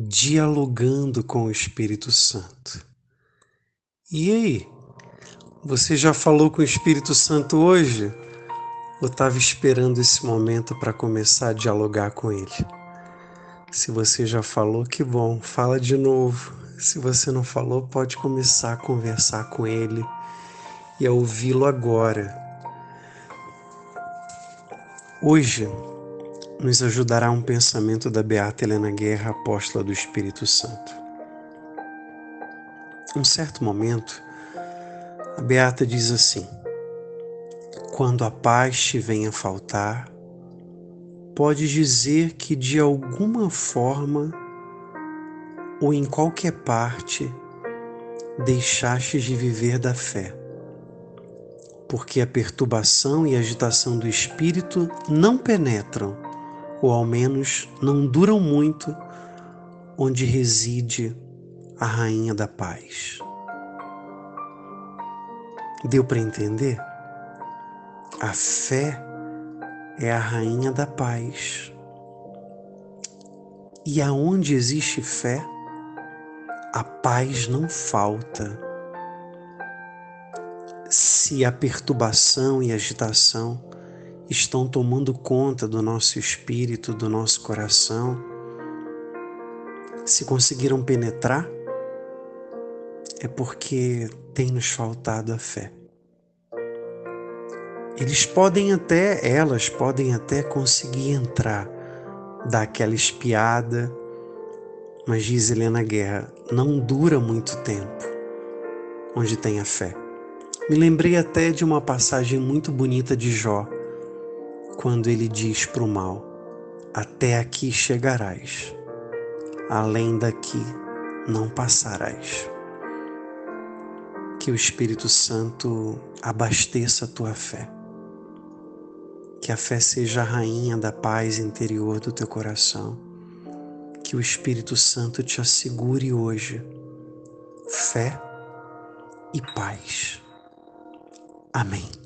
dialogando com o Espírito Santo. E aí? Você já falou com o Espírito Santo hoje? Ou estava esperando esse momento para começar a dialogar com ele? Se você já falou, que bom, fala de novo. Se você não falou, pode começar a conversar com ele e a ouvi-lo agora. Hoje nos ajudará um pensamento da Beata Helena Guerra, apóstola do Espírito Santo. Um certo momento, a Beata diz assim: Quando a paz te venha faltar, pode dizer que de alguma forma ou em qualquer parte deixaste de viver da fé, porque a perturbação e agitação do espírito não penetram, ou ao menos não duram muito, onde reside a Rainha da Paz. Deu para entender? A fé é a rainha da paz. E aonde existe fé, a paz não falta. Se a perturbação e agitação estão tomando conta do nosso espírito, do nosso coração, se conseguiram penetrar, é porque tem nos faltado a fé. Eles podem até, elas podem até conseguir entrar, dar aquela espiada, mas diz Helena Guerra, não dura muito tempo onde tem a fé. Me lembrei até de uma passagem muito bonita de Jó, quando ele diz para o mal: Até aqui chegarás, além daqui não passarás. Que o Espírito Santo abasteça a tua fé que a fé seja a rainha da paz interior do teu coração. Que o Espírito Santo te assegure hoje fé e paz. Amém.